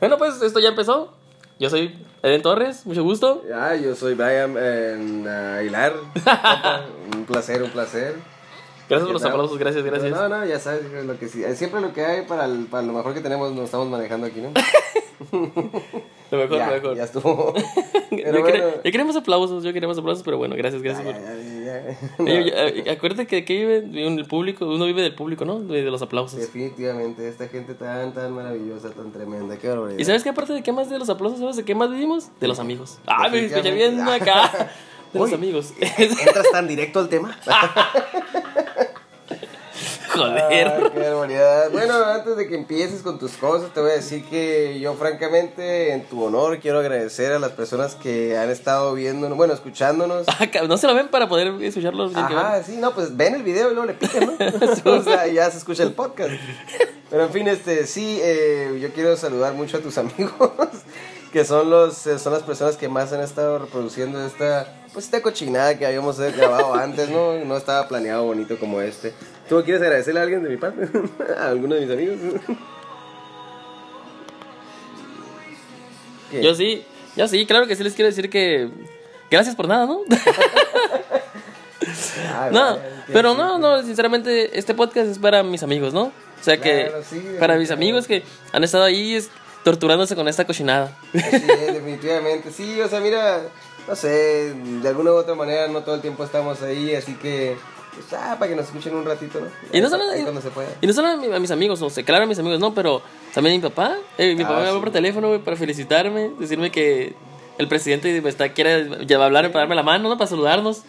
Bueno, pues esto ya empezó. Yo soy Eden Torres, mucho gusto. Ya, yo soy Brian eh, Aguilar. un placer, un placer. Gracias por los aplausos, gracias, gracias. No, no, ya sabes, lo que sí, siempre lo que hay para, el, para lo mejor que tenemos nos estamos manejando aquí, ¿no? lo mejor, ya, lo mejor. Ya estuvo. Pero yo, bueno. yo, queremos aplausos, yo queremos aplausos, pero bueno, gracias, gracias. Ya, por... ya, eh, acuérdate que aquí vive el público, uno vive del público, ¿no? De, de, los aplausos. Definitivamente, esta gente tan, tan maravillosa, tan tremenda, qué barbaridad. ¿Y sabes qué aparte de qué más de los aplausos, sabes de qué más vivimos? De los amigos. Ah, me escuché bien acá. De los amigos. ¿Entras tan directo al tema? Joder. Ah, qué barbaridad. Bueno, antes de que empieces con tus cosas, te voy a decir que yo, francamente, en tu honor, quiero agradecer a las personas que han estado viendo, bueno, escuchándonos. no se lo ven para poder escucharlos. Ajá, sí, no, pues ven el video y luego le piquen, ¿no? o sea, ya se escucha el podcast. Pero en fin, este, sí, eh, yo quiero saludar mucho a tus amigos, que son los, son las personas que más han estado reproduciendo esta, pues esta cochinada que habíamos grabado antes, ¿no? No estaba planeado bonito como este. ¿Tú quieres agradecerle a alguien de mi parte? ¿A alguno de mis amigos? ¿Qué? Yo sí, yo sí, claro que sí les quiero decir que gracias por nada, ¿no? ah, no, vale, pero no, no, sinceramente este podcast es para mis amigos, ¿no? O sea que sí, para mis amigos que han estado ahí es, torturándose con esta cochinada. Sí, definitivamente. Sí, o sea, mira, no sé, de alguna u otra manera no todo el tiempo estamos ahí, así que pues, ah, para que nos escuchen un ratito, ¿no? Y no solo, Ahí cuando se pueda. y no solo a, mi- a mis amigos, no sé, claro a mis amigos no, pero también a mi papá. Eh, mi Ah, papá me habló por teléfono, güey, para felicitarme, decirme que el presidente me está, quiere ya va a hablar para darme la mano, ¿no? Para saludarnos.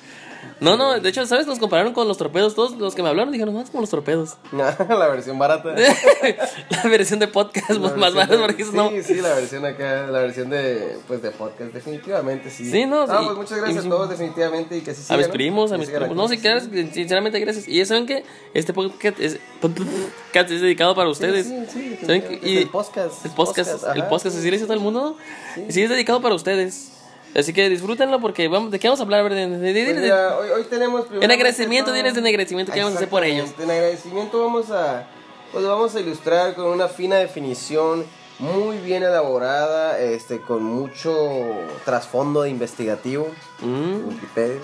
No, no, de hecho, ¿sabes? Nos compararon con los torpedos. Todos los que me hablaron dijeron, no, es como los torpedos. la versión barata. la versión de podcast La pues, más barata porque eso sí, no. sí, la versión acá, la versión de, pues, de podcast, definitivamente sí. Sí, no, Ah, sí. pues muchas gracias Y- a todos, definitivamente, y que así A mis ¿no? primos, a mis primos. No, sí, claro, sinceramente, gracias. Y saben que este podcast es, podcast es dedicado para ustedes. Sí, sí, sí, ¿Saben que- y el podcast. El podcast, Podcast, el podcast, sí. así le dice todo el mundo. ¿no? Sí. es dedicado para ustedes. Así que disfrútenlo porque vamos, ¿de qué vamos a hablar? De- de- de- Pues mira, hoy, hoy tenemos en agradecimiento, diles en agradecimiento que vamos a hacer por ellos. En agradecimiento vamos a, pues vamos a ilustrar con una fina definición muy bien elaborada, este, con mucho trasfondo investigativo, Mm, Wikipedia.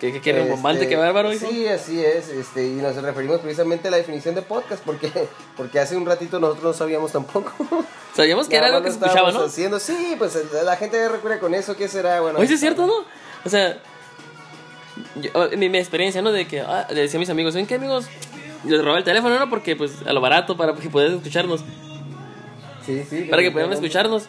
¿Qué, qué, qué rimbombante, Este, qué bárbaro, hijo. Sí, así es, este, y nos referimos precisamente a la definición de podcast, porque, porque hace un ratito nosotros no sabíamos tampoco. Sabíamos que era algo que se escuchaba, ¿no? Haciendo, sí, pues la gente recurre con eso, ¿qué será? Bueno, Oye, sí es cierto, ¿no? O sea, yo- mi, mi experiencia, ¿no? De que ah, le decía a mis amigos, ¿ven qué amigos? Les robaba el teléfono, ¿no? Porque, pues, a lo barato, para que pudieran escucharnos. Sí, sí. Para que definitivamente. escucharnos.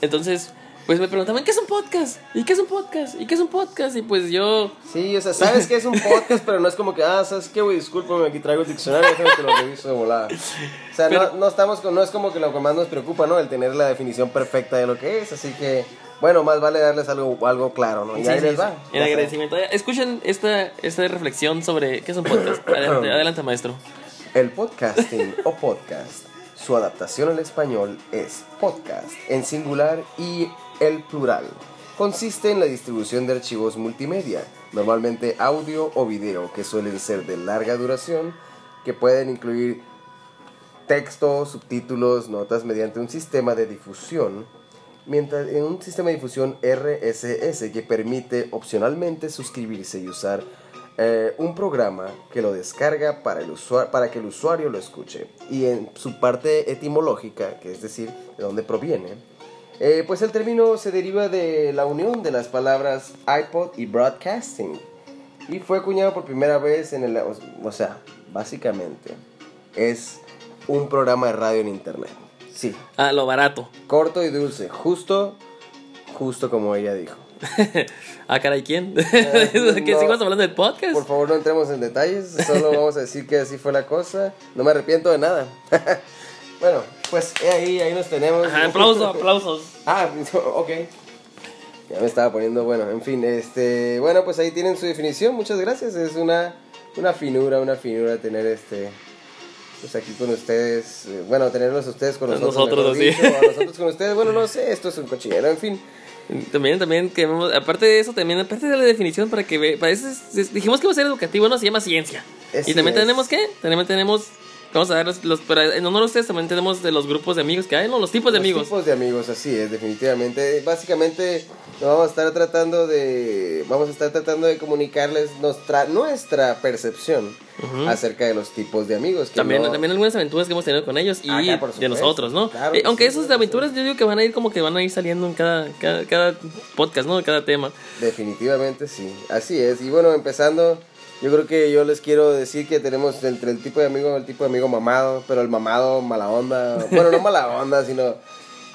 Entonces, pues me preguntaban, ¿qué es un podcast? ¿Y qué es un podcast? ¿Y qué es un podcast? Y pues yo... Sí, o sea, sabes que es un podcast, pero no es como que, ah, ¿sabes qué, güey? Discúlpame, aquí traigo el diccionario, déjame que lo reviso de volada. O sea, Pero- no, no estamos con, no es como que lo que más nos preocupa, ¿no? El tener la definición perfecta de lo que es, así que, bueno, más vale darles algo, algo claro, ¿no? Y Sí, ahí sí, les va. En agradecimiento. Escuchen esta, esta reflexión sobre qué es un podcast. Adelante, adelante maestro. El podcasting o podcast, su adaptación al español es podcast en singular y el plural. Consiste en la distribución de archivos multimedia, normalmente audio o video, que suelen ser de larga duración, que pueden incluir texto, subtítulos, notas mediante un sistema de difusión, mientras en un sistema de difusión RSS que permite opcionalmente suscribirse y usar eh, un programa que lo descarga para, el para que el usuario lo escuche. Y en su parte etimológica, que es decir, de dónde proviene, eh, pues el término se deriva de la unión de las palabras iPod y broadcasting. Y fue acuñado por primera vez en el... O, o sea, básicamente es un programa de radio en internet. Sí, Ah, lo barato. corto y dulce, justo, justo como ella dijo. ah, caray, ¿quién? Eh, ¿Qué no. sigamos hablando del podcast? Por favor, no entremos en detalles, solo vamos a decir que así fue la cosa. No me arrepiento de nada. bueno, pues he ahí, ahí nos tenemos. Ajá, aplausos, aplausos. Ah, ok. Ya me estaba poniendo, bueno, en fin, este, bueno, pues ahí tienen su definición, muchas gracias, es una, una finura, una finura tener este, pues aquí con ustedes, eh, bueno, tenerlos a ustedes con nosotros. nosotros, dicho, a nosotros con ustedes, bueno, no sé, esto es un cochinero, en fin. También, también, que aparte de eso, también, aparte de la definición, para que ve, para eso es- es- dijimos que iba a ser educativo, no se llama ciencia. Así y también es. tenemos, ¿qué? También tenemos, vamos a dar los, los- pero en honor a ustedes, también tenemos de los grupos de amigos que hay, ¿no? Los tipos de Los amigos. tipos de amigos, así es, definitivamente. Básicamente vamos a estar tratando de vamos a estar tratando de comunicarles nuestra nuestra percepción Ujú. acerca de los tipos de amigos. que También, no- también algunas aventuras que hemos tenido con ellos y Ah, de nosotros, ¿no? Claro Eh, que aunque sí, por aventuras yo digo que van a ir como que van a ir saliendo en cada, cada, cada podcast, ¿no? Cada tema. Definitivamente sí, así es. Y bueno, empezando, yo creo que yo les quiero decir que tenemos entre el tipo de amigo, el tipo de amigo mamado, pero el mamado mala onda. Bueno, no mala onda, sino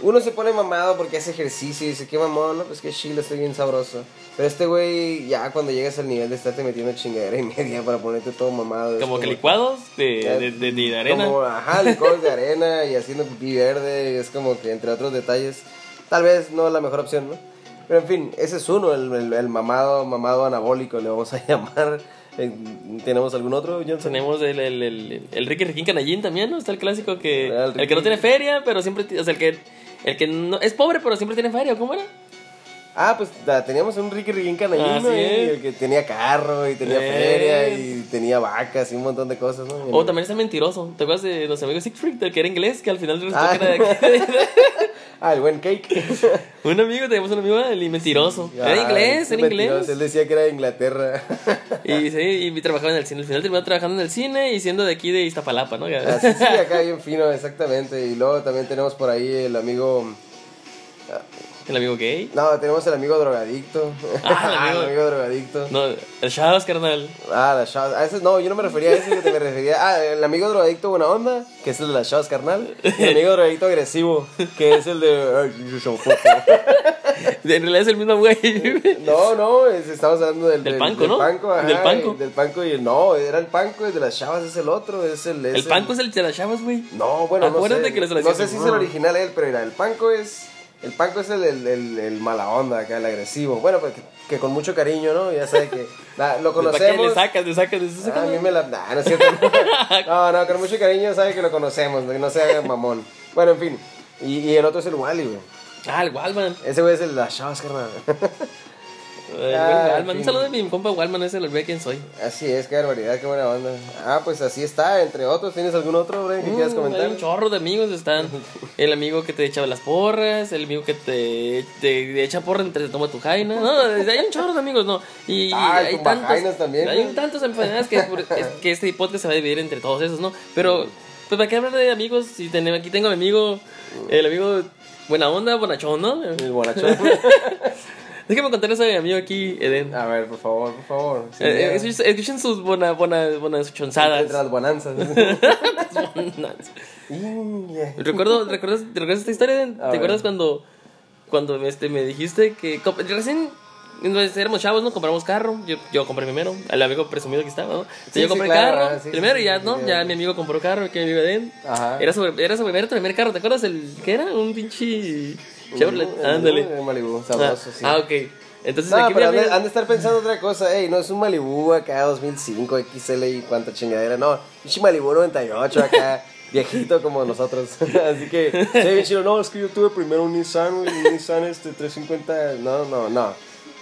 uno se pone mamado porque hace ejercicio y dice, qué mamón, no, pues que chile, estoy bien sabroso. Pero este güey, ya cuando llegas al nivel de estarte metiendo chingadera y media para ponerte todo mamado. Como que licuados de, Ya, de, de- de arena. Como, ajá, licuados de arena y haciendo pipí verde, es como que entre otros detalles, tal vez no la mejor opción, ¿no? Pero en fin, ese es uno, el, el- el mamado, mamado anabólico, le vamos a llamar. Eh, ¿Tenemos algún otro, Johnson? Tenemos el, el, el, el Ricky Riquín Canallín también, ¿no? Está el clásico que. Ah, el El, que no tiene feria, pero siempre. O sea, el que. El que no, es pobre, pero siempre tiene feria, ¿cómo era? Ah, pues teníamos un Ricky Riquín canallino, Así y es. el que tenía carro y tenía Eh. feria y tenía vacas y un montón de cosas, ¿no? O también está el mentiroso. ¿Te acuerdas de los amigos Siegfried, del que era inglés, que al final resultó Ah. que era Ah, el buen cake. un amigo, teníamos un amigo, el mentiroso. Era Ah, inglés, era mentiroso, inglés. Él decía que era de Inglaterra. Y sí, y trabajaba en el cine. Al final terminó trabajando en el cine y siendo de aquí de Iztapalapa, ¿no? Así sí, acá bien fino, exactamente. Y luego también tenemos por ahí el amigo. El amigo gay. No, tenemos el amigo drogadicto. Ah, el amigo- drogadicto. No, el Shadows, carnal. Ah, la Shaws. A ese, no, yo no me refería a ese, te me refería. Ah, el amigo drogadicto buena onda, que es el de la Shaws, carnal. Y el amigo drogadicto agresivo, que es el de. En realidad es el mismo güey. No, no, es- estamos hablando del, Del panco, ¿no? panco, ajá, Del panco. Del panco y el. No, era el panco, el de las chavas es el otro, es el. es El panco es el de las chavas, güey. No, bueno, no Acuérdate sé. que no sé si es el original él, pero mira, el panco es. El panco es el, el, el, el mala onda acá, el agresivo. Bueno, pues que, que con mucho cariño, ¿no? Ya sabe que. nah, lo ¿Para conocemos. le sacas, le sacas, le sacas? Ah, a mí me la. nah, no es cierto. No, no, con mucho cariño sabe que lo conocemos, que no sea mamón. Bueno, en fin. Y, y el otro es el Wally, güey. Ah, el Walman. Ese güey es el las chavas, carnal. Walman. Un saludo de mi compa Walman, ese lo ve quién soy. Así es, qué barbaridad, qué buena onda. Ah, pues así está, entre otros. ¿Tienes algún otro, Brian, que quieras Mm, comentar? Hay un chorro de amigos. Están el amigo que te echaba las porras, el amigo que te, te echa porra entre te toma tu jaina. No, hay un chorro de amigos, ¿no? Y Ah, hay tantos, también, hay güey. tantas enfermedades que, que este podcast se va a dividir entre todos esos, ¿no? Pero, pues, ¿para qué hablar de amigos? Si tenemos, aquí tengo a mi amigo, el amigo buena onda, bonachón, ¿no? El bonachón. Déjame contarles a mi amigo aquí, Eden. A ver, por favor, por favor. Eh, eh, escuchen, sus buenas buenas buenas chonzadas. Las bonanzas. Yeah. Recuerdo, ¿recuerdas, ¿recuerdas esta historia? Eden? A ¿Te ver. acuerdas cuando, cuando este, me dijiste que recién entonces, éramos chavos, ¿no? Compramos carro. Yo, yo compré primero. El amigo presumido que estaba, ¿no? Sí, yo sí, compré claro, carro sí, primero sí, y ya, sí, ¿no? sí, ya sí. mi amigo compró carro, que mi amigo Eden. Ajá. Era su, era su primer, tu primer carro, ¿te acuerdas? El, ¿Qué era? Un pinche Chevrolet. Ándale. Malibu, Ah, sabroso, sí. ah, ok. Entonces No, aquí pero han de, han de estar pensando otra cosa. Ey, no es un Malibu acá 2005 XL y cuánta chingadera. No, es un Malibu 98 acá, viejito como nosotros. Así que, sí, chido. No, es que yo tuve primero un Nissan, güey, un Nissan este 350. No, no, no.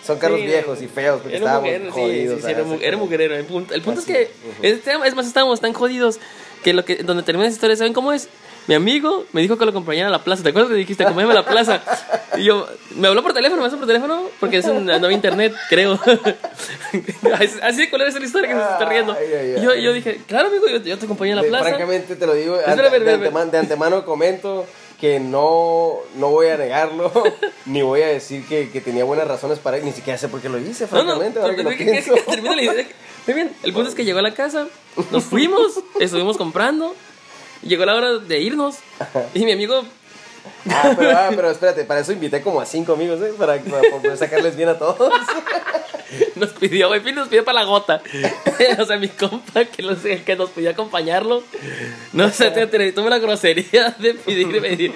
Son carros Sí, viejos y feos porque estábamos sí, jodidos. sí, sí, era, ah, era mugrero. El punto, el punto es que, es, ujú. este, es más, estábamos tan jodidos que, lo que donde termina esa historia, ¿saben cómo es? Mi amigo me dijo que lo acompañara a la plaza. ¿Te acuerdas que dijiste, acompáñame a la plaza? Y yo, me habló por teléfono, me habló por teléfono, porque es un, no había internet, creo. Así- de color es la historia que se está riendo. Ay, ay, Y yo, yo dije, claro, amigo, yo, yo te acompañé a la De- plaza. Francamente te lo digo, Espera, ante- espera, de, antemano, de antemano comento que no, no voy a negarlo, ni voy a decir que, que tenía buenas razones para ir, ni siquiera sé por qué lo hice, No, no, francamente, ahora que lo que- pienso. que la idea. Muy bien, el punto es que llegó a la casa, nos fuimos, estuvimos comprando, llegó la hora de irnos, y mi amigo, Ah, pero, ah, pero espérate, para eso invité como a cinco amigos, ¿eh? Para, para poder sacarles bien a todos. nos pidió, güey, nos pidió para la gota. o sea, mi compa, que, los, que nos pidió acompañarlo, no sé, te, te, tuve la grosería de pedir y pedir,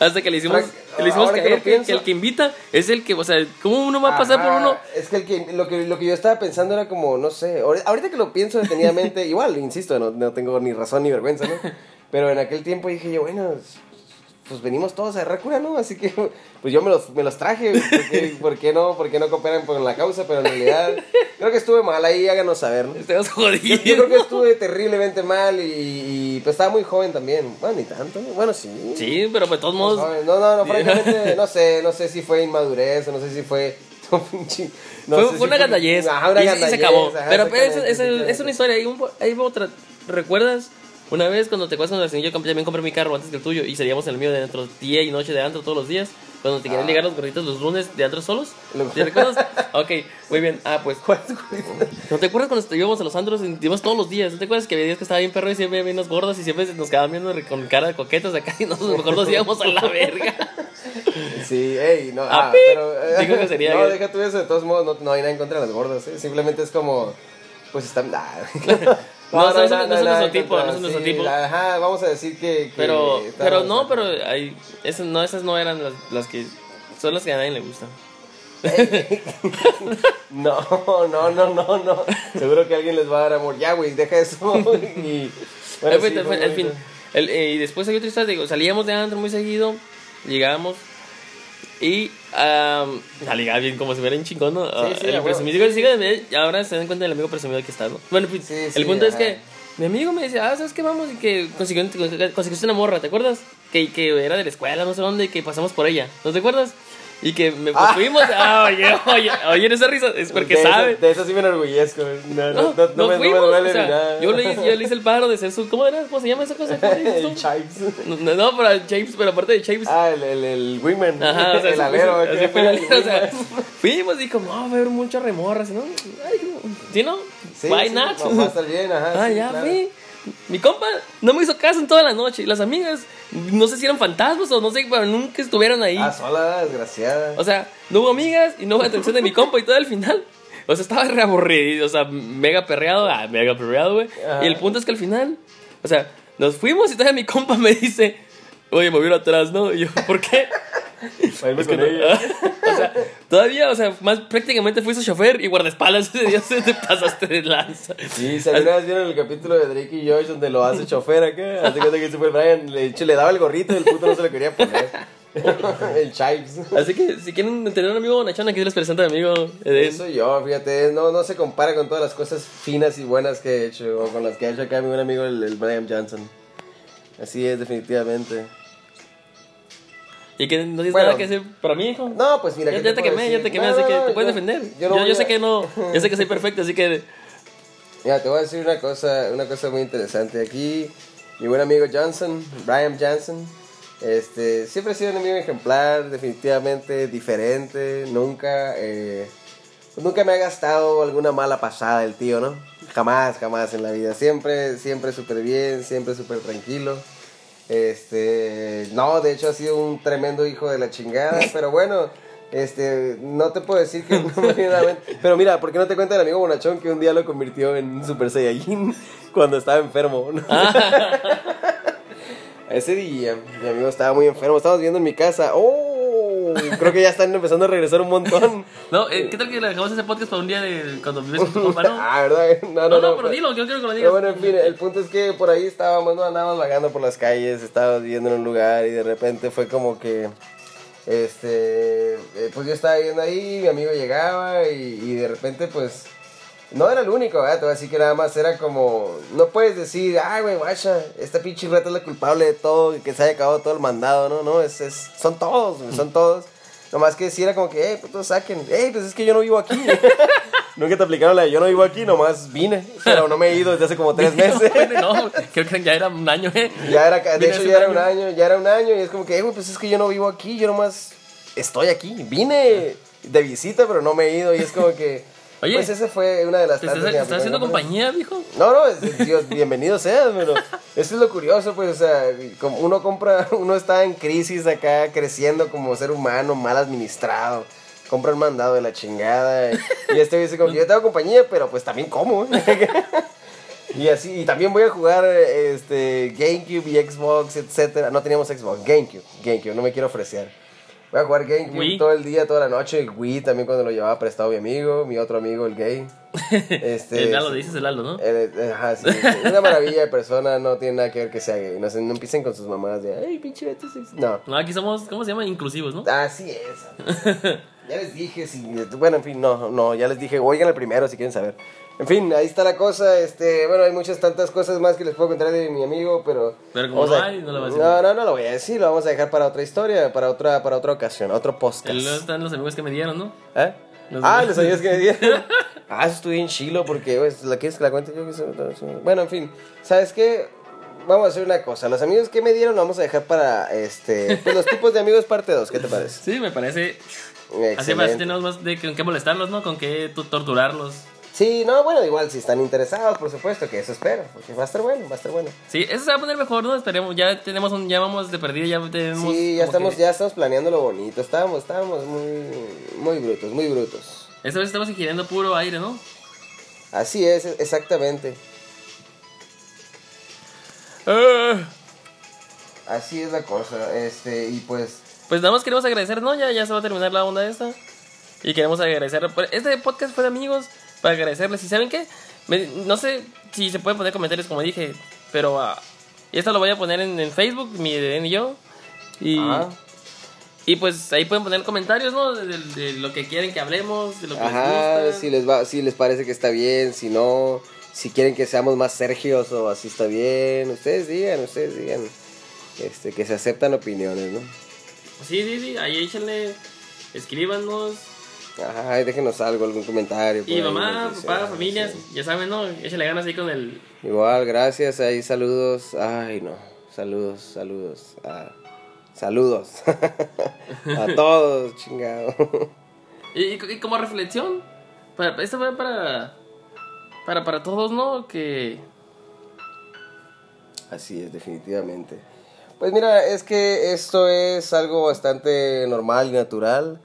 hasta que le hicimos, Frank, le hicimos que caer lo que, pienso- que el que invita es el que, o sea, ¿cómo uno va a pasar por uno? Es que, el que, lo que lo que yo estaba pensando era como, no sé, ahori- ahorita que lo pienso detenidamente, igual, insisto, no, no tengo ni razón ni vergüenza, ¿no? Pero en aquel tiempo dije yo, bueno, pues venimos todos a agarrar cura, ¿no? Así que, pues yo me los, me los traje, ¿por qué, por qué no? ¿Por qué no cooperan con la causa? Pero en realidad, creo que estuve mal ahí, háganos saber, ¿no? Estamos Yo, jodidos. yo creo que estuve terriblemente mal y, y, pues estaba muy joven también. Bueno, ni tanto, bueno, sí. Sí, pero pues de todos Pues, modos. No, no, no, francamente, no sé, no sé si fue inmadurez o no sé si fue... no fue, fue si una gandallez. Ajá, una y, y se gandallez, acabó. ajá, pero pero es, exactamente, es, es exactamente. una historia. Hay, un, hay otra. ¿Recuerdas? Una vez cuando te acuerdas cuando yo también compré mi carro antes que el tuyo y salíamos en el mío de dentro día y noche de antro todos los días. Cuando te querían Ah. llegar los gorritos los lunes de antro solos. Lo- ¿Te recuerdas? ok, muy bien. Ah, pues. ¿No te acuerdas cuando íbamos a los antros y íbamos todos los días? ¿No te acuerdas que había días que estaba bien perro y siempre había unos gordos y siempre nos quedaban viendo con cara de coquetas acá y nosotros mejor nos íbamos a la verga? Sí, ey, no, Ah, ah, pero... eh, Digo que sería No, deja tú eso, de todos modos, no, no hay nada en contra de las gordas, ¿eh? Simplemente es como... Pues están... ah. No, no, no, no es nada nuestro en tipo, contra, no es nuestro sí, tipo. Ajá, vamos a decir que... Pero, pero no, pero hay, esas, no, esas no eran las, las que son las que a nadie le gustan. No, no, no, no, no. Seguro que alguien les va a dar amor. Ya, güey, deja eso. y... bueno, Eh, sí, fin. eh, y después hay otra historia, digo, salíamos de antro muy seguido, llegábamos y um, a ligar bien como si fuera un chingón, ¿no? Ah, sí, el presumido, sigue de- y ahora se dan cuenta del amigo presumido que está, ¿no? Bueno, pues, Sí, el sí, punto es que mi amigo me dice, ah, ¿sabes qué? Vamos y que consiguió, conseguiste una morra, ¿te acuerdas? Que, que era de la escuela, no sé dónde, y que pasamos por ella, ¿no te acuerdas? Y que me pues, Ah. fuimos, ah, oye, oye, oye, esa risa es porque de sabe. Eso, de eso sí me enorgullezco. No, no, No, no, no me, no me fuimos, duele o sea, ni nada. yo, le, yo le hice el paro de ser su. ¿Cómo era? ¿Cómo se llama esa cosa? El chives. No, no, pero James, pero aparte de James. Ah, el, el, el wingman. Ajá, o sea, el así alero. ¿qué? así fue el alero, o sea, fuimos y como, no, va a haber muchas remorras, ¿no? Ay, ¿sí no? Sí, Why sí, not? no, va a estar bien, ajá. Ah, sí, ya, claro. fui. Mi compa no me hizo caso en toda la noche. Y las amigas, no sé si eran fantasmas o no sé, pero nunca estuvieron ahí. Ah, sola, desgraciada. O sea, no hubo amigas y no hubo atención de mi compa y todo al final. O sea, estaba reaburrido, o sea, mega perreado, ah, mega perreado, güey. Y el punto es que al final, o sea, nos fuimos y todavía mi compa me dice, oye, me vieron atrás, ¿no? Y yo, ¿por qué? Es que no- o sea, todavía, o sea, más prácticamente fui su chofer y guardaespaldas ese día se te pasaste de lanza. Sí, si alguna vez vieron el capítulo de Drake y Josh donde lo hace chofer acá, hace cuenta que fue Brian, le, le daba el gorrito y el puto no se lo quería poner. el chives. Así que si quieren tener un amigo bonachón, aquí les presento a mi amigo Eden. Eso yo, fíjate, no, no se compara con todas las cosas finas y buenas que he hecho, o con las que ha hecho acá mi buen amigo el, el Brian Johnson. Así es, definitivamente. Y que no tienes Bueno. nada que hacer para mí, hijo. No, pues mira, Ya, ¿qué ya te quemé, ya decir? te quemé, No, así no, que no, te puedes yo- defender. yo Yo, no yo sé que no, yo sé que soy perfecto, así que Mira, te voy a decir una cosa, una cosa muy interesante. Aquí, mi buen amigo Johnson, Brian Johnson, este, siempre ha sido un amigo ejemplar, definitivamente diferente, nunca, eh, nunca me ha gastado alguna mala pasada el tío, ¿no? Jamás, jamás en la vida. Siempre, siempre súper bien, siempre súper tranquilo. Este, no, de hecho ha sido un tremendo hijo de la chingada, pero bueno, este, no te puedo decir que no me viene a la mente. Pero mira, ¿por qué no te cuenta el amigo Bonachón que un día lo convirtió en Super Saiyajin cuando estaba enfermo? ¿no? Ese día, mi amigo estaba muy enfermo, estábamos viendo en mi casa. ¡Oh! Creo que ya están empezando a regresar un montón. No, eh, ¿qué tal que le dejamos ese podcast para un día de cuando vives con tu compa, no? Ah, ¿verdad? No, No, no, pero dilo, yo quiero que lo Pero digas. bueno, en fin, el punto es que por ahí estábamos, no andábamos vagando por las calles, estábamos viviendo en un lugar y de repente fue como que, este, eh, pues yo estaba viendo ahí, mi amigo llegaba y, y de repente pues, no era el único, ¿verdad? Te voy a decir que nada más era como, no puedes decir, ay, güey, guacha, esta pinche rata es la culpable de todo, que se haya acabado todo el mandado, ¿no? No, es, es, son todos, son todos. Nomás que si era como que, hey, pues todos saquen, hey, pues es que yo no vivo aquí. Nunca te aplicaron la de yo no vivo aquí, nomás vine, pero no me he ido desde hace como tres meses. no, creo que ya era un año, ¿eh? Ya era, de Vine hecho ya era un año. ya era un año y es como que, eh, güey, pues es que yo no vivo aquí, yo nomás estoy aquí, vine de visita, pero no me he ido y es como que, Oye, pues esa fue una de las ¿Te estás, tantas haciendo compañía, viejo? No, no, es- Dios, bienvenido seas, pero eso es lo curioso, pues, o sea, como uno compra, uno está en crisis acá, creciendo como ser humano, mal administrado, compra un mandado de la chingada, y, y este dice como que yo tengo compañía, pero pues también como, y así, y también voy a jugar, este, GameCube y Xbox, etcétera, no teníamos Xbox, GameCube, GameCube, no me quiero ofrecer. Voy a jugar GameCube Wii. todo el día, toda la noche. Wii también cuando lo llevaba prestado mi amigo, mi otro amigo, el gay. Este, el Lalo, dices el Lalo, ¿no? Eh, ajá, sí, sí. Una maravilla de persona, no tiene nada que ver que sea gay. No, se- no empiecen con sus mamás de, ay, pinche Beto sexy". No, No, aquí somos, ¿cómo se llama? Inclusivos, ¿no? así es. Ya les dije, si, bueno, en fin, no, no, ya les dije, oigan el primero si quieren saber. En fin, ahí está la cosa, este, bueno, hay muchas tantas cosas más que les puedo contar de mi amigo, pero... Pero como no a- hay, no lo vas a decir. No, no, no lo voy a decir, lo vamos a dejar para otra historia, para otra, para otra ocasión, otro podcast. Luego están los amigos que me dieron, ¿no? ¿Eh? Los ah, los amigos que me dieron. ah, eso estuve bien chilo porque, pues, ¿la quieres que la cuente yo? Que Bueno, en fin, ¿sabes qué? Vamos a hacer una cosa. Los amigos que me dieron lo vamos a dejar para, este, pues, los tipos de amigos parte 2. ¿Qué te parece? Sí, me parece. Así parece tenemos más de con qué molestarlos, ¿no? Con qué tu- torturarlos. Sí, no, bueno, igual si están interesados, por supuesto, que eso espero, porque va a estar bueno, va a estar bueno. Sí, eso se va a poner mejor, ¿no? Esperemos, ya tenemos un, ya vamos de perdida, ya tenemos. Sí, ya estamos, que- ya estamos planeando lo bonito. Estábamos, estábamos muy, muy brutos, muy brutos. Esta vez estamos ingiriendo puro aire, ¿no? Así es, exactamente. Así es la cosa, este, y pues, Pues nada más queremos agradecer, ¿no? Ya, ya se va a terminar la onda esta. Y queremos agradecer. pues, Este podcast fue de amigos para agradecerles. ¿Y saben qué? Me- no sé si se pueden poner comentarios como dije, pero ah, esto lo voy a poner en, en Facebook, mi Eden y yo. Y, y pues ahí pueden poner comentarios, ¿no? De, de- de lo que quieren que hablemos, de lo que ajá, les gusta. si les va, si les parece que está bien, si no, si quieren que seamos más Sergios o así está bien, ustedes digan, ustedes digan, este, que se aceptan opiniones, ¿no? Sí, sí, sí, ahí échenle, escríbanos. Ajá, déjenos algo, algún comentario. Y mamá, papá, sea, familias, sí. ya saben, ¿no? Échenle ganas ahí con el... Igual, gracias, ahí saludos, ay no, saludos, saludos, ah, saludos a todos, chingado. Y como reflexión, para, esto va para, para, para todos, ¿no? Que... Así es, definitivamente. Pues mira, es que esto es algo bastante normal y natural.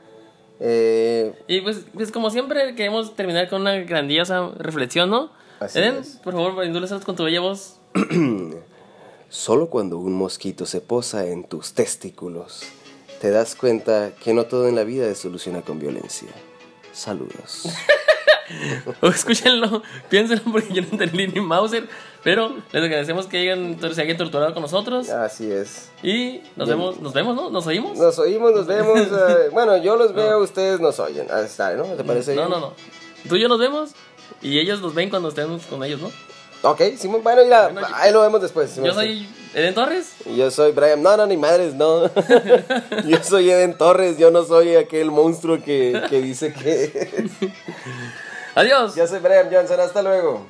Eh, Y pues, pues como siempre queremos terminar con una grandiosa reflexión, ¿no? Así Eden, es. por favor, indúlesanos con tu bella voz. Solo cuando un mosquito se posa en tus testículos, te das cuenta que no todo en la vida se soluciona con violencia. Saludos. O escúchenlo, piénsenlo porque yo no entendí ni Mauser. Pero les agradecemos que hayan, se hayan torturado con nosotros. Así es. Y nos vemos, nos vemos, ¿no? ¿Nos oímos? Nos oímos, nos vemos. eh, bueno, yo los veo, ustedes nos oyen. Ah, está, ¿no? ¿Te parece No, bien? no, no. Tú y yo nos vemos y ellos nos ven cuando estemos con ellos, ¿no? Ok, Simón, bueno, mira, Bueno, ahí lo vemos después. Simón. Yo soy Eden Torres. Y Yo soy Brian. No, no, ni madres, no. yo soy Eden Torres, yo no soy aquel monstruo que, que dice que. Adiós. yo soy Brian Johnson, hasta luego.